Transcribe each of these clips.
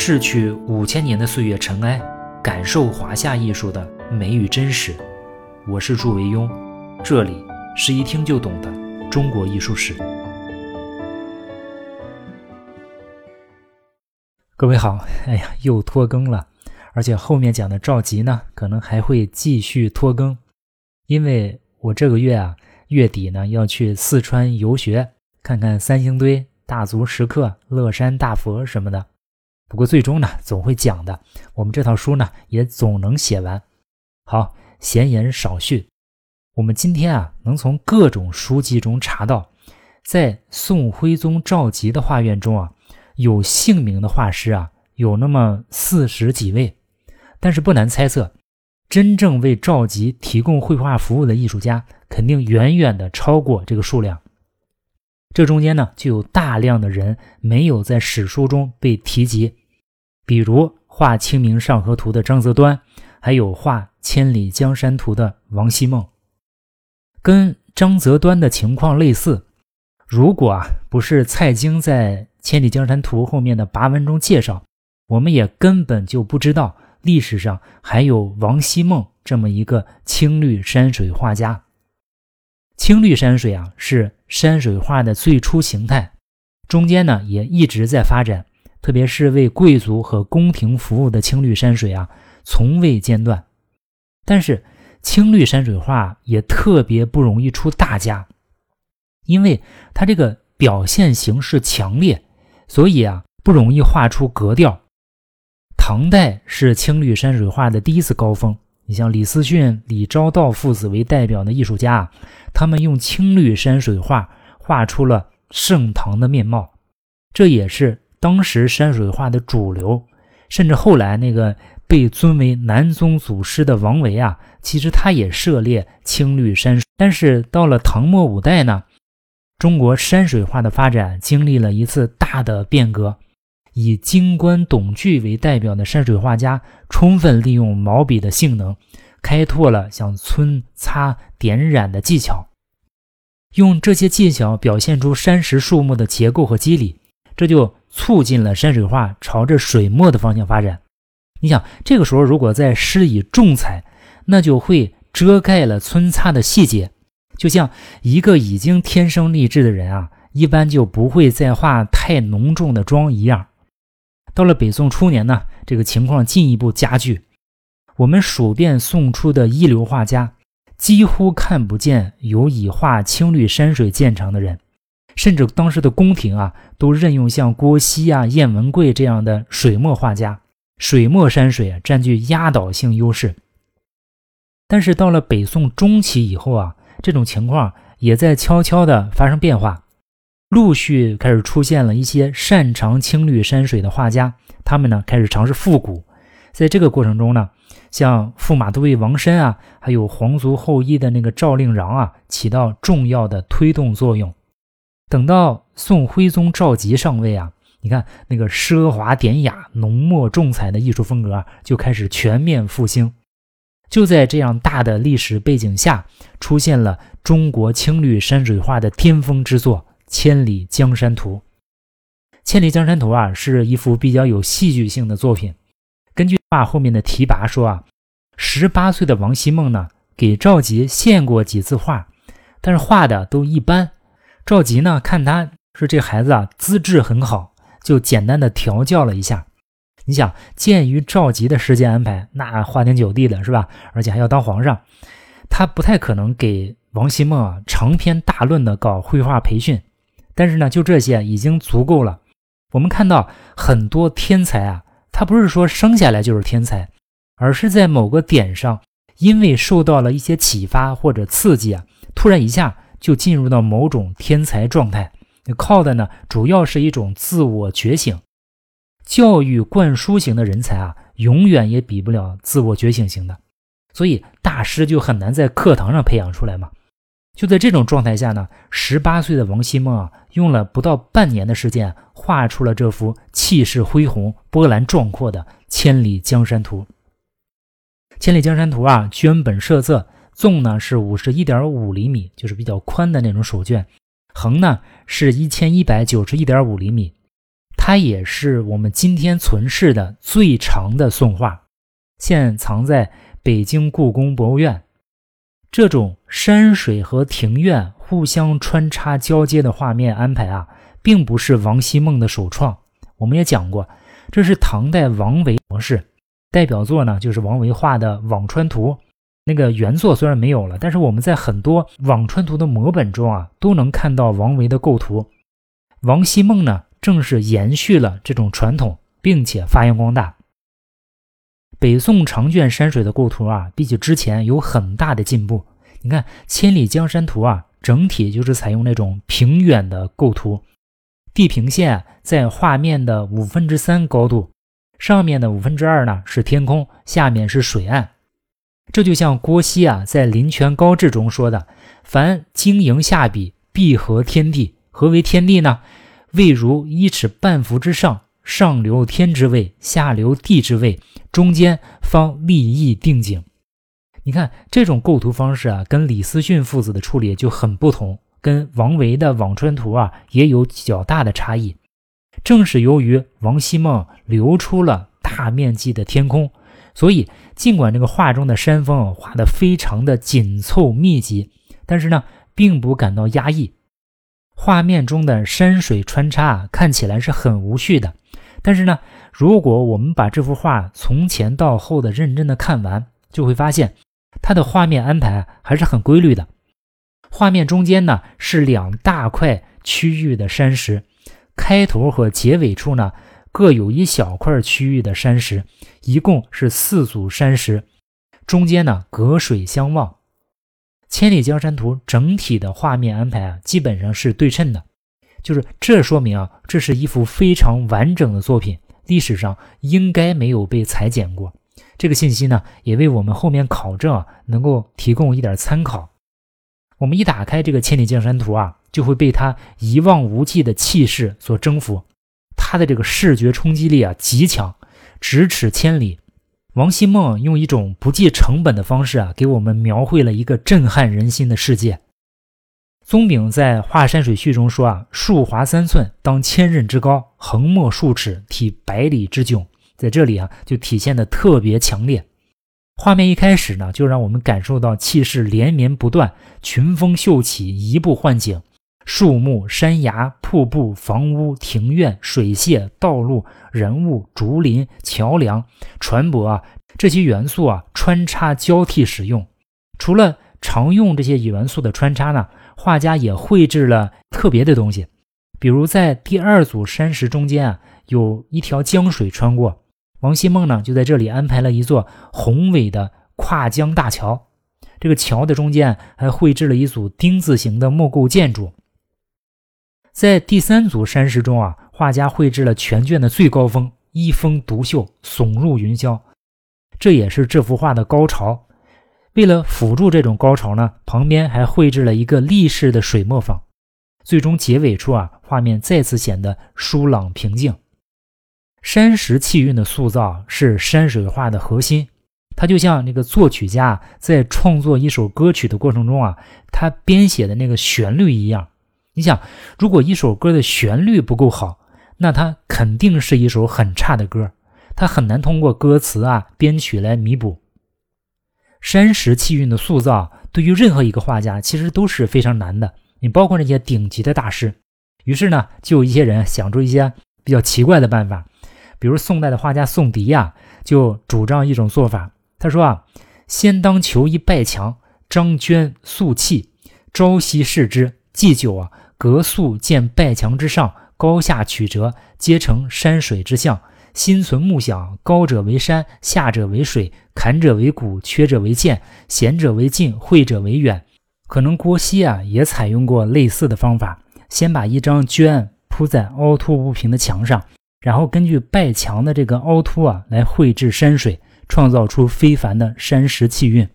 逝去五千年的岁月尘埃，感受华夏艺术的美与真实。我是祝维庸，这里是一听就懂的中国艺术史。各位好，哎呀，又拖更了，而且后面讲的赵佶呢，可能还会继续拖更，因为我这个月啊月底呢要去四川游学，看看三星堆、大足石刻、乐山大佛什么的。不过最终呢，总会讲的。我们这套书呢，也总能写完。好，闲言少叙。我们今天啊，能从各种书籍中查到，在宋徽宗赵佶的画院中啊，有姓名的画师啊，有那么四十几位。但是不难猜测，真正为赵佶提供绘画服务的艺术家，肯定远远的超过这个数量。这中间呢，就有大量的人没有在史书中被提及，比如画《清明上河图》的张择端，还有画《千里江山图》的王希孟。跟张择端的情况类似，如果啊不是蔡京在《千里江山图》后面的跋文中介绍，我们也根本就不知道历史上还有王希孟这么一个青绿山水画家。青绿山水啊，是山水画的最初形态，中间呢也一直在发展，特别是为贵族和宫廷服务的青绿山水啊，从未间断。但是青绿山水画也特别不容易出大家，因为它这个表现形式强烈，所以啊不容易画出格调。唐代是青绿山水画的第一次高峰。你像李思训、李昭道父子为代表的艺术家，他们用青绿山水画画出了盛唐的面貌，这也是当时山水画的主流。甚至后来那个被尊为南宗祖师的王维啊，其实他也涉猎青绿山水。但是到了唐末五代呢，中国山水画的发展经历了一次大的变革。以京官董巨为代表的山水画家，充分利用毛笔的性能，开拓了像皴、擦、点染的技巧，用这些技巧表现出山石树木的结构和肌理，这就促进了山水画朝着水墨的方向发展。你想，这个时候如果再施以重彩，那就会遮盖了皴擦的细节，就像一个已经天生丽质的人啊，一般就不会再画太浓重的妆一样。到了北宋初年呢，这个情况进一步加剧。我们数遍宋初的一流画家，几乎看不见有以画青绿山水见长的人，甚至当时的宫廷啊，都任用像郭熙啊、晏文贵这样的水墨画家，水墨山水占据压倒性优势。但是到了北宋中期以后啊，这种情况也在悄悄地发生变化。陆续开始出现了一些擅长青绿山水的画家，他们呢开始尝试复古。在这个过程中呢，像驸马都尉王申啊，还有皇族后裔的那个赵令禳啊，起到重要的推动作用。等到宋徽宗赵佶上位啊，你看那个奢华典雅、浓墨重彩的艺术风格，就开始全面复兴。就在这样大的历史背景下，出现了中国青绿山水画的巅峰之作。《千里江山图》，《千里江山图》啊，是一幅比较有戏剧性的作品。根据画后面的题跋说啊，十八岁的王希孟呢，给赵佶献过几次画，但是画的都一般。赵佶呢，看他说这孩子啊，资质很好，就简单的调教了一下。你想，鉴于赵佶的时间安排，那花天酒地的是吧？而且还要当皇上，他不太可能给王希孟啊长篇大论的搞绘画培训。但是呢，就这些已经足够了。我们看到很多天才啊，他不是说生下来就是天才，而是在某个点上，因为受到了一些启发或者刺激啊，突然一下就进入到某种天才状态。靠的呢，主要是一种自我觉醒。教育灌输型的人才啊，永远也比不了自我觉醒型的，所以大师就很难在课堂上培养出来嘛。就在这种状态下呢，十八岁的王希孟啊，用了不到半年的时间，画出了这幅气势恢宏、波澜壮阔的《千里江山图》。《千里江山图》啊，绢本设色，纵呢是五十一点五厘米，就是比较宽的那种手绢，横呢是一千一百九十一点五厘米。它也是我们今天存世的最长的宋画，现藏在北京故宫博物院。这种山水和庭院互相穿插交接的画面安排啊，并不是王希孟的首创。我们也讲过，这是唐代王维模式，代表作呢就是王维画的《辋川图》。那个原作虽然没有了，但是我们在很多《辋川图》的摹本中啊，都能看到王维的构图。王希孟呢，正是延续了这种传统，并且发扬光大。北宋长卷山水的构图啊，比起之前有很大的进步。你看《千里江山图》啊，整体就是采用那种平远的构图，地平线在画面的五分之三高度，上面的五分之二呢是天空，下面是水岸。这就像郭熙啊在《临泉高致》中说的：“凡经营下笔，必合天地。何为天地呢？位如一尺半幅之上，上留天之位，下留地之位，中间方立意定景。”你看这种构图方式啊，跟李思训父子的处理就很不同，跟王维的《辋川图》啊也有较大的差异。正是由于王希孟留出了大面积的天空。所以，尽管这个画中的山峰画得非常的紧凑密集，但是呢，并不感到压抑。画面中的山水穿插看起来是很无序的，但是呢，如果我们把这幅画从前到后的认真的看完，就会发现它的画面安排还是很规律的。画面中间呢是两大块区域的山石，开头和结尾处呢。各有一小块区域的山石，一共是四组山石，中间呢隔水相望。千里江山图整体的画面安排啊，基本上是对称的，就是这说明啊，这是一幅非常完整的作品，历史上应该没有被裁剪过。这个信息呢，也为我们后面考证啊能够提供一点参考。我们一打开这个千里江山图啊，就会被它一望无际的气势所征服。他的这个视觉冲击力啊极强，咫尺千里。王希孟用一种不计成本的方式啊，给我们描绘了一个震撼人心的世界。宗炳在《画山水序》中说啊：“树华三寸，当千仞之高；横墨数尺，体百里之迥。”在这里啊，就体现的特别强烈。画面一开始呢，就让我们感受到气势连绵不断，群峰秀起，移步换景。树木、山崖、瀑布、房屋、庭院、水榭、道路、人物、竹林、桥梁、船舶啊，这些元素啊穿插交替使用。除了常用这些元素的穿插呢，画家也绘制了特别的东西。比如在第二组山石中间啊，有一条江水穿过。王希孟呢就在这里安排了一座宏伟的跨江大桥。这个桥的中间还绘制了一组丁字形的木构建筑。在第三组山石中啊，画家绘制了全卷的最高峰，一峰独秀，耸入云霄，这也是这幅画的高潮。为了辅助这种高潮呢，旁边还绘制了一个立式的水墨坊。最终结尾处啊，画面再次显得疏朗平静。山石气韵的塑造是山水画的核心，它就像那个作曲家在创作一首歌曲的过程中啊，他编写的那个旋律一样。你想，如果一首歌的旋律不够好，那它肯定是一首很差的歌，它很难通过歌词啊编曲来弥补。山石气韵的塑造，对于任何一个画家其实都是非常难的。你包括那些顶级的大师，于是呢，就有一些人想出一些比较奇怪的办法，比如宋代的画家宋迪呀，就主张一种做法。他说啊，先当求一拜墙，张娟素气，朝夕视之，祭酒啊。格宿见拜墙之上，高下曲折，皆成山水之象。心存目想，高者为山，下者为水，坎者为谷，缺者为涧，险者为近，会者为远。可能郭熙啊也采用过类似的方法，先把一张绢铺在凹凸不平的墙上，然后根据拜墙的这个凹凸啊来绘制山水，创造出非凡的山石气韵。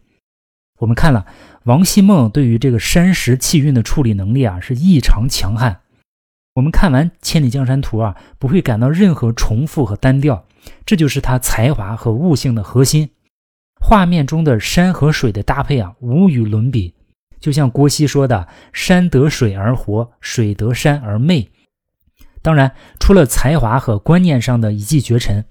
我们看了。王希孟对于这个山石气韵的处理能力啊是异常强悍。我们看完《千里江山图》啊，不会感到任何重复和单调，这就是他才华和悟性的核心。画面中的山和水的搭配啊，无与伦比。就像郭熙说的：“山得水而活，水得山而媚。”当然，除了才华和观念上的一骑绝尘，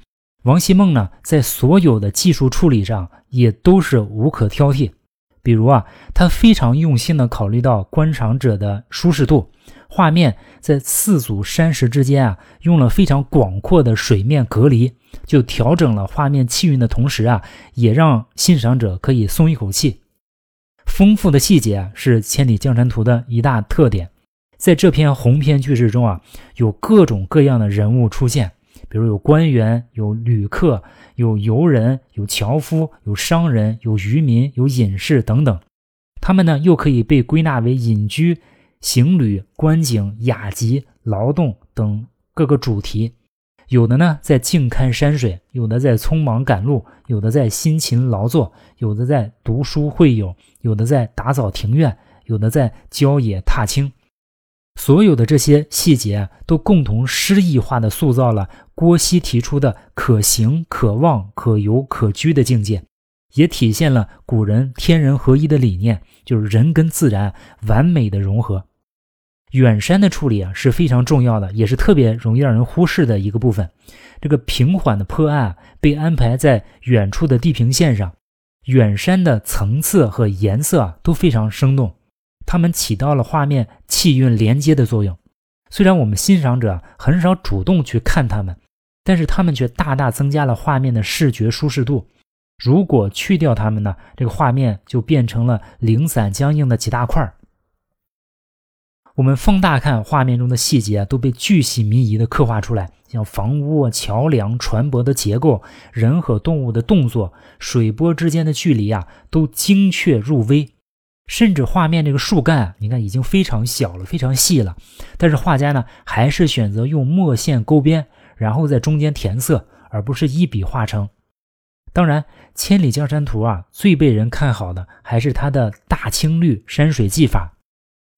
王希孟呢，在所有的技术处理上也都是无可挑剔。比如啊，他非常用心的考虑到观赏者的舒适度，画面在四组山石之间啊，用了非常广阔的水面隔离，就调整了画面气韵的同时啊，也让欣赏者可以松一口气。丰富的细节啊，是《千里江山图》的一大特点。在这篇鸿篇巨制中啊，有各种各样的人物出现，比如有官员、有旅客、有游人、有樵夫、有商人、有渔民、有隐士等等。他们呢，又可以被归纳为隐居、行旅、观景、雅集、劳动等各个主题。有的呢，在静看山水；有的在匆忙赶路；有的在辛勤劳作；有的在读书会友；有的在打扫庭院；有的在郊野踏青。所有的这些细节都共同诗意化的塑造了郭熙提出的可行、可望、可游、可居的境界，也体现了古人天人合一的理念，就是人跟自然完美的融合。远山的处理啊是非常重要的，也是特别容易让人忽视的一个部分。这个平缓的坡岸被安排在远处的地平线上，远山的层次和颜色啊都非常生动。它们起到了画面气韵连接的作用。虽然我们欣赏者很少主动去看它们，但是它们却大大增加了画面的视觉舒适度。如果去掉它们呢，这个画面就变成了零散僵硬的几大块儿。我们放大看画面中的细节，都被巨细靡遗地刻画出来，像房屋、桥梁、船舶的结构、人和动物的动作、水波之间的距离啊，都精确入微。甚至画面这个树干，你看已经非常小了，非常细了。但是画家呢，还是选择用墨线勾边，然后在中间填色，而不是一笔画成。当然，《千里江山图》啊，最被人看好的还是它的大青绿山水技法。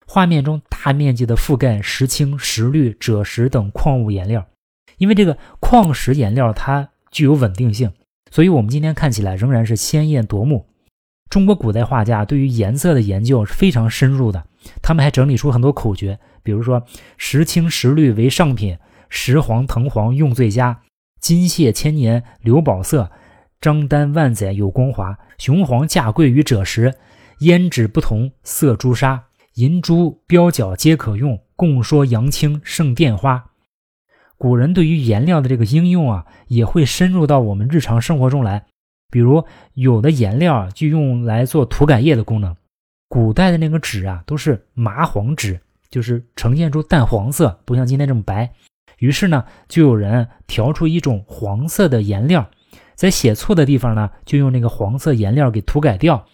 画面中大面积的覆盖石青、石绿、赭石等矿物颜料，因为这个矿石颜料它具有稳定性，所以我们今天看起来仍然是鲜艳夺目。中国古代画家对于颜色的研究是非常深入的，他们还整理出很多口诀，比如说石青石绿为上品，石黄藤黄用最佳，金屑千年留宝色，张丹万载有光华，雄黄价贵于赭石，胭脂不同色朱砂，银珠标角皆可用，共说阳青胜钿花。古人对于颜料的这个应用啊，也会深入到我们日常生活中来。比如有的颜料，就用来做涂改液的功能。古代的那个纸啊，都是麻黄纸，就是呈现出淡黄色，不像今天这么白。于是呢，就有人调出一种黄色的颜料，在写错的地方呢，就用那个黄色颜料给涂改掉。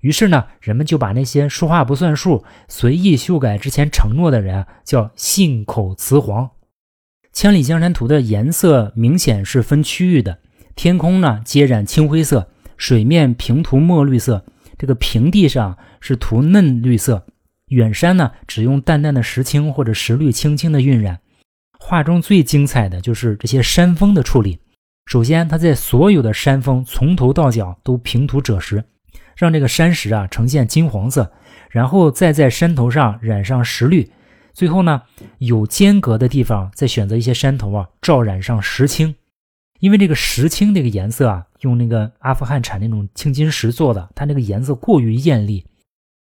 于是呢，人们就把那些说话不算数、随意修改之前承诺的人叫信口雌黄。《千里江山图》的颜色明显是分区域的。天空呢，接染青灰色；水面平涂墨绿色；这个平地上是涂嫩绿色；远山呢，只用淡淡的石青或者石绿，轻轻的晕染。画中最精彩的就是这些山峰的处理。首先，他在所有的山峰从头到脚都平涂赭石，让这个山石啊呈现金黄色，然后再在山头上染上石绿，最后呢，有间隔的地方再选择一些山头啊照染上石青。因为这个石青这个颜色啊，用那个阿富汗产那种青金石做的，它那个颜色过于艳丽，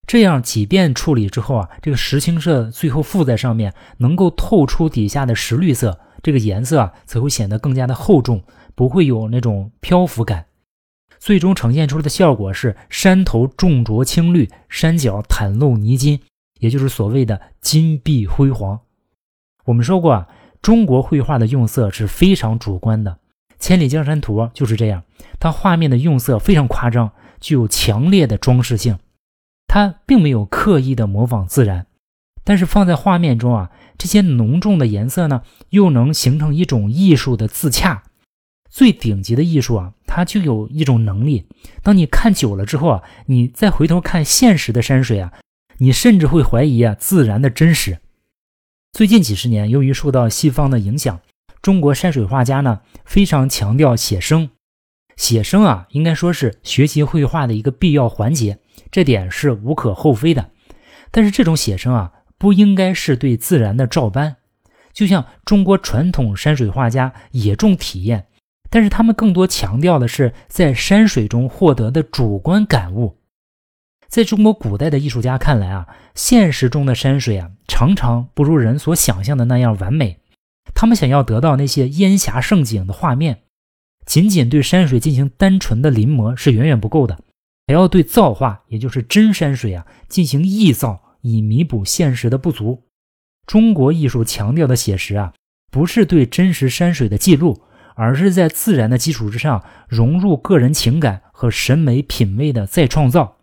这样几遍处理之后啊，这个石青色最后附在上面，能够透出底下的石绿色，这个颜色啊才会显得更加的厚重，不会有那种漂浮感。最终呈现出来的效果是山头重着青绿，山脚袒露泥金，也就是所谓的金碧辉煌。我们说过啊，中国绘画的用色是非常主观的。《千里江山图》就是这样，它画面的用色非常夸张，具有强烈的装饰性。它并没有刻意的模仿自然，但是放在画面中啊，这些浓重的颜色呢，又能形成一种艺术的自洽。最顶级的艺术啊，它就有一种能力，当你看久了之后啊，你再回头看现实的山水啊，你甚至会怀疑啊自然的真实。最近几十年，由于受到西方的影响。中国山水画家呢，非常强调写生。写生啊，应该说是学习绘画的一个必要环节，这点是无可厚非的。但是这种写生啊，不应该是对自然的照搬。就像中国传统山水画家也重体验，但是他们更多强调的是在山水中获得的主观感悟。在中国古代的艺术家看来啊，现实中的山水啊，常常不如人所想象的那样完美。他们想要得到那些烟霞胜景的画面，仅仅对山水进行单纯的临摹是远远不够的，还要对造化，也就是真山水啊，进行臆造，以弥补现实的不足。中国艺术强调的写实啊，不是对真实山水的记录，而是在自然的基础之上融入个人情感和审美品味的再创造。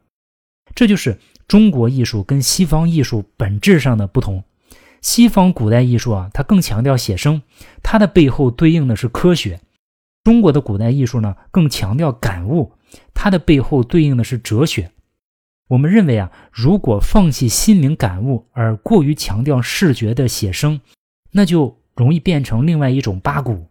这就是中国艺术跟西方艺术本质上的不同。西方古代艺术啊，它更强调写生，它的背后对应的是科学；中国的古代艺术呢，更强调感悟，它的背后对应的是哲学。我们认为啊，如果放弃心灵感悟而过于强调视觉的写生，那就容易变成另外一种八股。《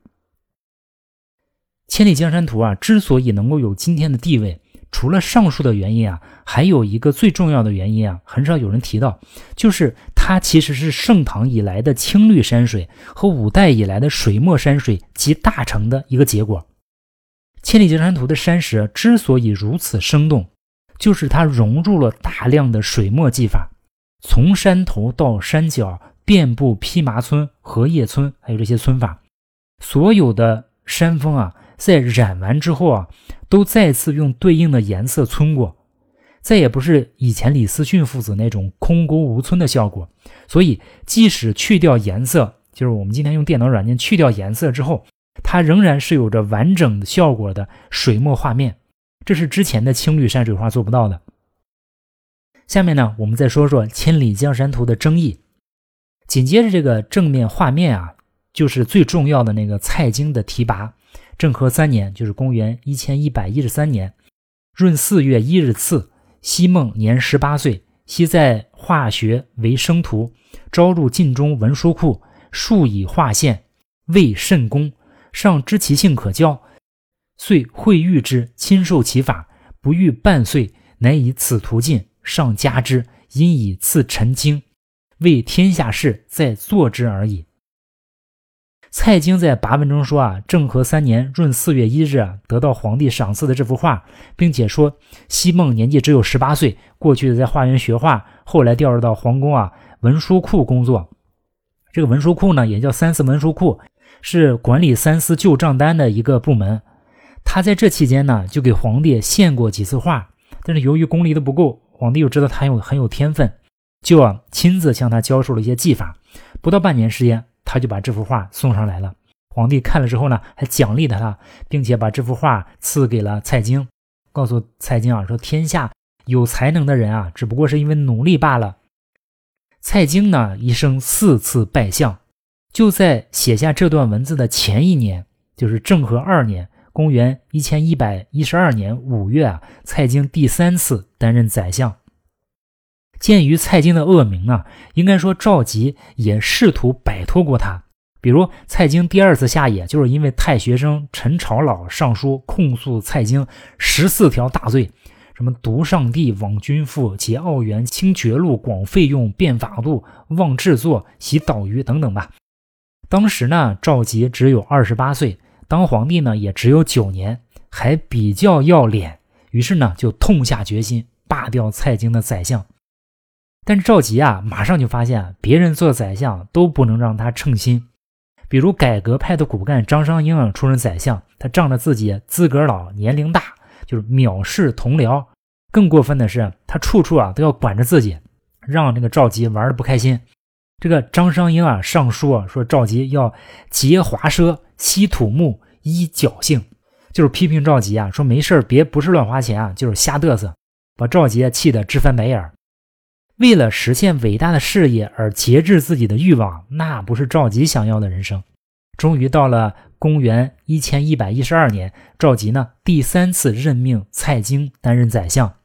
千里江山图》啊，之所以能够有今天的地位。除了上述的原因啊，还有一个最重要的原因啊，很少有人提到，就是它其实是盛唐以来的青绿山水和五代以来的水墨山水集大成的一个结果。《千里江山图》的山石之所以如此生动，就是它融入了大量的水墨技法，从山头到山脚，遍布披麻村、荷叶村，还有这些村法，所有的山峰啊。在染完之后啊，都再次用对应的颜色皴过，再也不是以前李思训父子那种空谷无皴的效果。所以，即使去掉颜色，就是我们今天用电脑软件去掉颜色之后，它仍然是有着完整的效果的水墨画面。这是之前的青绿山水画做不到的。下面呢，我们再说说《千里江山图》的争议。紧接着这个正面画面啊，就是最重要的那个蔡京的题跋。政和三年，就是公元一千一百一十三年，闰四月一日次，西孟年十八岁，昔在化学为生徒，招入晋中文书库，数以画线，未甚功，尚知其性可教，遂会谕之，亲授其法，不逾半岁，乃以此图进，上加之，因以赐陈经，为天下事，在作之而已。蔡京在跋文中说啊，政和三年闰四月一日啊，得到皇帝赏赐的这幅画，并且说西孟年纪只有十八岁，过去在画园学画，后来调入到皇宫啊文书库工作。这个文书库呢，也叫三司文书库，是管理三司旧账单的一个部门。他在这期间呢，就给皇帝献过几次画，但是由于功力的不够，皇帝又知道他有很有天分，就啊亲自向他教授了一些技法。不到半年时间。他就把这幅画送上来了。皇帝看了之后呢，还奖励他，并且把这幅画赐给了蔡京，告诉蔡京啊，说天下有才能的人啊，只不过是因为努力罢了。蔡京呢，一生四次拜相，就在写下这段文字的前一年，就是政和二年，公元一千一百一十二年五月啊，蔡京第三次担任宰相。鉴于蔡京的恶名呢，应该说赵佶也试图摆脱过他。比如蔡京第二次下野，就是因为太学生陈朝老上书控诉蔡京十四条大罪，什么毒上帝、枉君父、劫奥元、清绝路、广费用、变法度、妄制作、洗岛鱼等等吧。当时呢，赵佶只有二十八岁，当皇帝呢也只有九年，还比较要脸，于是呢就痛下决心罢掉蔡京的宰相。但是赵佶啊，马上就发现别人做宰相都不能让他称心。比如改革派的骨干张商英啊，出任宰相，他仗着自己资格老、年龄大，就是藐视同僚。更过分的是，他处处啊都要管着自己，让这个赵佶玩的不开心。这个张商英啊上书啊说赵佶要节华奢、吸土木、依侥幸，就是批评赵佶啊，说没事别不是乱花钱啊，就是瞎嘚瑟，把赵佶气得直翻白眼。为了实现伟大的事业而节制自己的欲望，那不是赵佶想要的人生。终于到了公元一千一百一十二年，赵佶呢第三次任命蔡京担任宰相。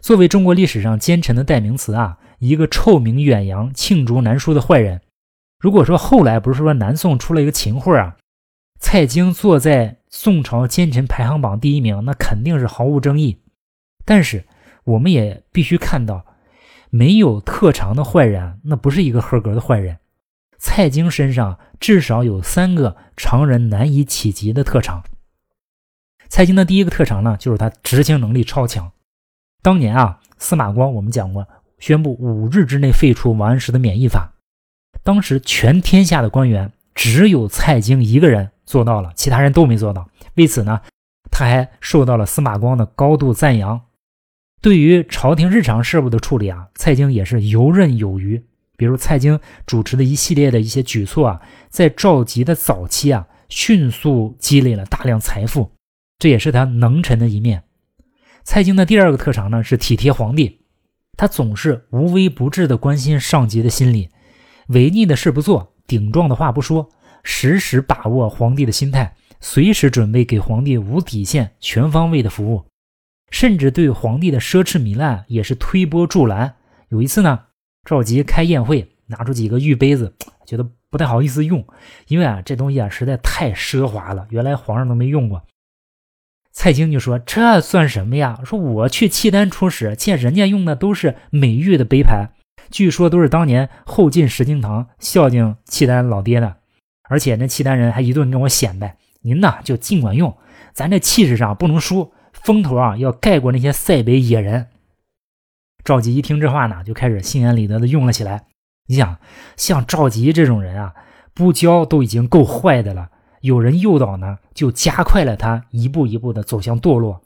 作为中国历史上奸臣的代名词啊，一个臭名远扬、罄竹难书的坏人。如果说后来不是说南宋出了一个秦桧啊，蔡京坐在宋朝奸臣排行榜第一名，那肯定是毫无争议。但是我们也必须看到。没有特长的坏人，那不是一个合格的坏人。蔡京身上至少有三个常人难以企及的特长。蔡京的第一个特长呢，就是他执行能力超强。当年啊，司马光我们讲过，宣布五日之内废除王安石的免役法。当时全天下的官员只有蔡京一个人做到了，其他人都没做到。为此呢，他还受到了司马光的高度赞扬。对于朝廷日常事务的处理啊，蔡京也是游刃有余。比如蔡京主持的一系列的一些举措啊，在赵佶的早期啊，迅速积累了大量财富，这也是他能臣的一面。蔡京的第二个特长呢是体贴皇帝，他总是无微不至的关心上级的心理，违逆的事不做，顶撞的话不说，时时把握皇帝的心态，随时准备给皇帝无底线、全方位的服务，甚至对皇帝的奢侈糜烂也是推波助澜。有一次呢。赵佶开宴会，拿出几个玉杯子，觉得不太好意思用，因为啊，这东西啊实在太奢华了，原来皇上都没用过。蔡京就说：“这算什么呀？说我去契丹出使，见人家用的都是美玉的杯盘，据说都是当年后进石敬瑭孝敬契丹老爹的，而且那契丹人还一顿跟我显摆，您呐就尽管用，咱这气势上不能输，风头啊要盖过那些塞北野人。”赵佶一听这话呢，就开始心安理得的用了起来。你想，像赵佶这种人啊，不教都已经够坏的了，有人诱导呢，就加快了他一步一步的走向堕落。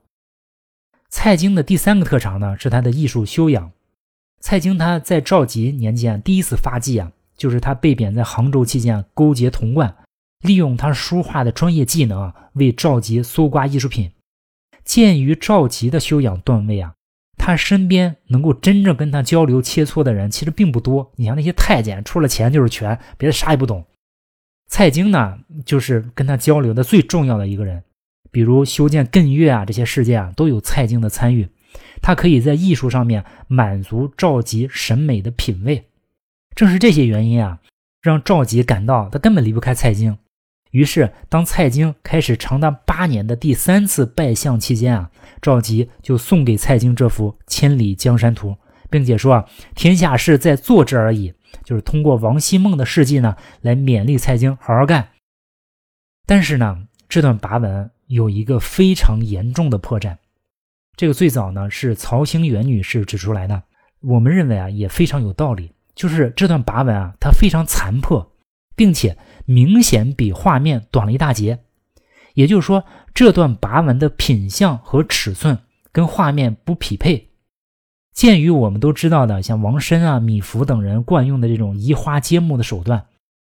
蔡京的第三个特长呢，是他的艺术修养。蔡京他在赵佶年间第一次发迹啊，就是他被贬在杭州期间，勾结童贯，利用他书画的专业技能啊，为赵佶搜刮艺术品。鉴于赵佶的修养段位啊。他身边能够真正跟他交流切磋的人其实并不多。你像那些太监，除了钱就是权，别的啥也不懂。蔡京呢，就是跟他交流的最重要的一个人。比如修建艮岳啊，这些事件啊，都有蔡京的参与。他可以在艺术上面满足赵佶审美的品味。正是这些原因啊，让赵佶感到他根本离不开蔡京。于是，当蔡京开始长达八年的第三次拜相期间啊，赵佶就送给蔡京这幅《千里江山图》，并且说啊，天下事在做之而已，就是通过王希孟的事迹呢，来勉励蔡京好好干。但是呢，这段跋文有一个非常严重的破绽，这个最早呢是曹兴元女士指出来的，我们认为啊也非常有道理，就是这段跋文啊，它非常残破。并且明显比画面短了一大截，也就是说，这段跋文的品相和尺寸跟画面不匹配。鉴于我们都知道的，像王申啊、米芾等人惯用的这种移花接木的手段，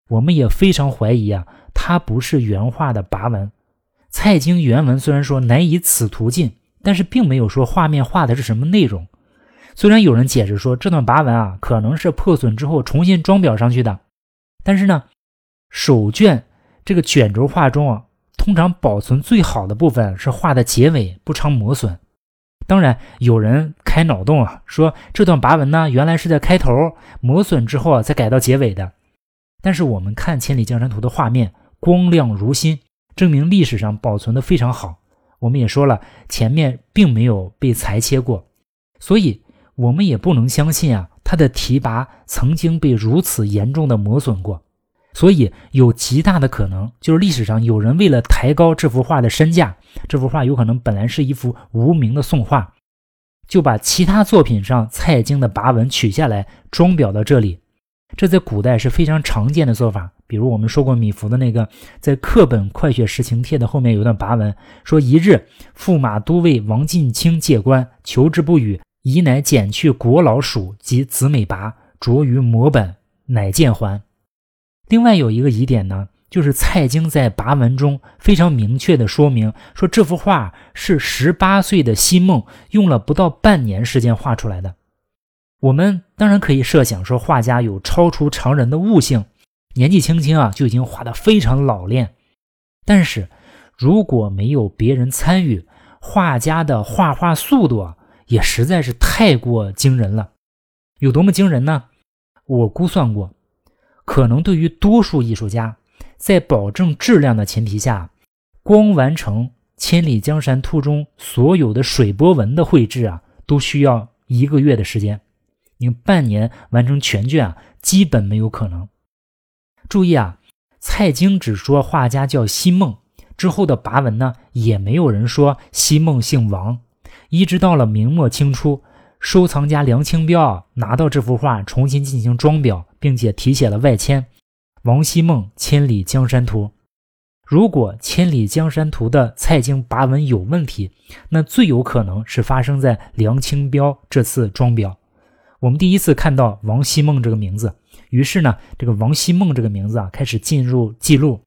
我们也非常怀疑啊，它不是原画的跋文。蔡京原文虽然说乃以此图进，但是并没有说画面画的是什么内容。虽然有人解释说这段跋文啊，可能是破损之后重新装裱上去的，但是呢。手卷这个卷轴画中啊，通常保存最好的部分是画的结尾，不常磨损。当然，有人开脑洞啊，说这段跋文呢，原来是在开头磨损之后啊，再改到结尾的。但是我们看《千里江山图》的画面，光亮如新，证明历史上保存的非常好。我们也说了，前面并没有被裁切过，所以我们也不能相信啊，它的题跋曾经被如此严重的磨损过。所以有极大的可能，就是历史上有人为了抬高这幅画的身价，这幅画有可能本来是一幅无名的宋画，就把其他作品上蔡京的跋文取下来装裱到这里。这在古代是非常常见的做法。比如我们说过米芾的那个，在课本《快雪时晴帖》的后面有一段跋文，说一日驸马都尉王进卿借官，求之不语，宜乃剪去国老署及子美跋，着于摹本，乃见还。另外有一个疑点呢，就是蔡京在跋文中非常明确的说明，说这幅画是十八岁的西梦用了不到半年时间画出来的。我们当然可以设想说，画家有超出常人的悟性，年纪轻轻啊就已经画得非常老练。但是如果没有别人参与，画家的画画速度啊也实在是太过惊人了。有多么惊人呢？我估算过。可能对于多数艺术家，在保证质量的前提下，光完成《千里江山图》中所有的水波纹的绘制啊，都需要一个月的时间。你半年完成全卷啊，基本没有可能。注意啊，蔡京只说画家叫西梦，之后的跋文呢，也没有人说西梦姓王。一直到了明末清初，收藏家梁清标拿到这幅画，重新进行装裱，并且题写了外签“王希孟千里江山图”。如果《千里江山图》的蔡京跋文有问题，那最有可能是发生在梁清标这次装裱。我们第一次看到王希孟这个名字，于是呢，这个王希孟这个名字啊开始进入记录。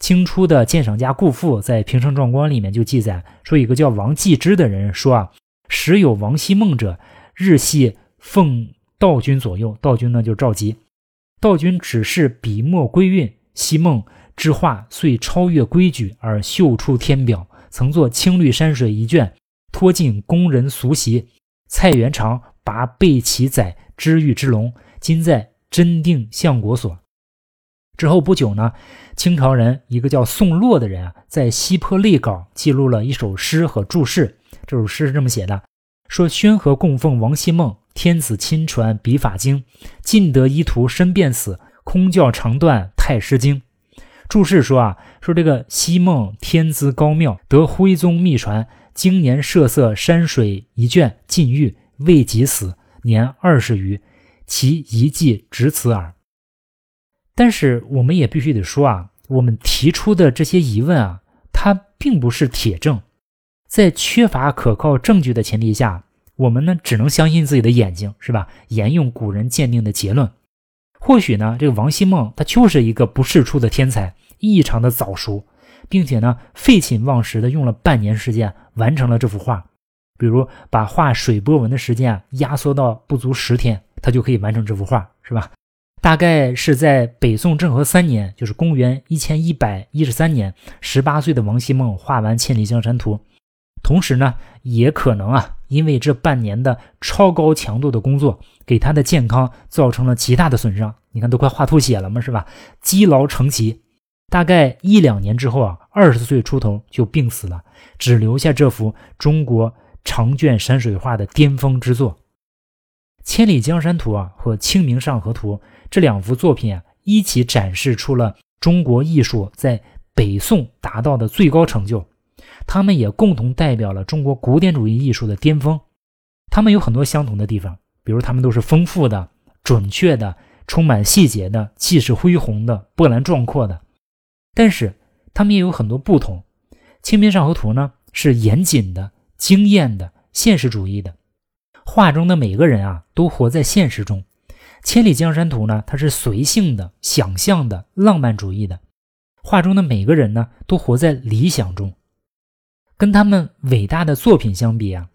清初的鉴赏家顾复在《平城壮观》里面就记载说，一个叫王继之的人说啊，时有王希孟者，日系奉道君左右，道君呢就赵佶，道君只是笔墨归韵，希孟。之画遂超越规矩而秀出天表，曾作青绿山水一卷，托尽工人俗习。蔡元长拔贝奇载知玉之龙，今在真定相国所。之后不久呢，清朝人一个叫宋洛的人啊，在西坡类稿记录了一首诗和注释。这首诗是这么写的：说宣和供奉王希孟，天子亲传笔法精，尽得一图身便死，空教长断太师经。注释说啊，说这个西孟天资高妙，得徽宗秘传，经年设色山水一卷，禁欲未及死，年二十余，其遗迹只此耳。但是我们也必须得说啊，我们提出的这些疑问啊，它并不是铁证，在缺乏可靠证据的前提下，我们呢只能相信自己的眼睛，是吧？沿用古人鉴定的结论。或许呢，这个王希孟他就是一个不世出的天才，异常的早熟，并且呢废寝忘食的用了半年时间完成了这幅画。比如把画水波纹的时间啊压缩到不足十天，他就可以完成这幅画，是吧？大概是在北宋政和三年，就是公元一千一百一十三年，十八岁的王希孟画完《千里江山图》。同时呢，也可能啊，因为这半年的超高强度的工作，给他的健康造成了极大的损伤。你看，都快画吐血了嘛，是吧？积劳成疾，大概一两年之后啊，二十岁出头就病死了，只留下这幅中国长卷山水画的巅峰之作《千里江山图》啊和《清明上河图》这两幅作品啊，一起展示出了中国艺术在北宋达到的最高成就。他们也共同代表了中国古典主义艺术的巅峰。他们有很多相同的地方，比如他们都是丰富的、准确的、充满细节的、气势恢宏的、波澜壮阔的。但是，他们也有很多不同。《清明上河图》呢是严谨的、惊艳的、现实主义的，画中的每个人啊都活在现实中。《千里江山图》呢，它是随性的、想象的、浪漫主义的，画中的每个人呢都活在理想中。跟他们伟大的作品相比啊，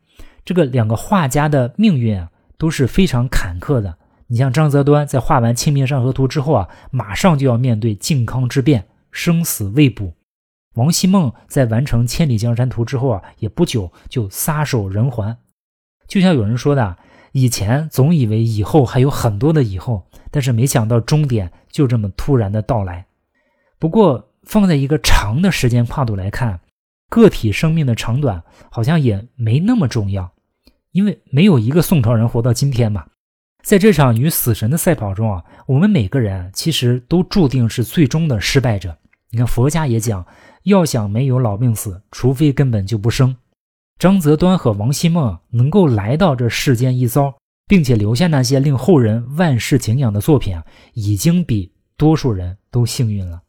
这个两个画家的命运啊都是非常坎坷的。你像张择端在画完《清明上河图》之后啊，马上就要面对靖康之变，生死未卜；王希孟在完成《千里江山图》之后啊，也不久就撒手人寰。就像有人说的，以前总以为以后还有很多的以后，但是没想到终点就这么突然的到来。不过放在一个长的时间跨度来看。个体生命的长短好像也没那么重要，因为没有一个宋朝人活到今天嘛。在这场与死神的赛跑中啊，我们每个人其实都注定是最终的失败者。你看佛家也讲，要想没有老病死，除非根本就不生。张择端和王希孟能够来到这世间一遭，并且留下那些令后人万世敬仰的作品，已经比多数人都幸运了。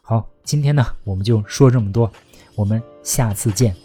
好，今天呢，我们就说这么多。我们下次见。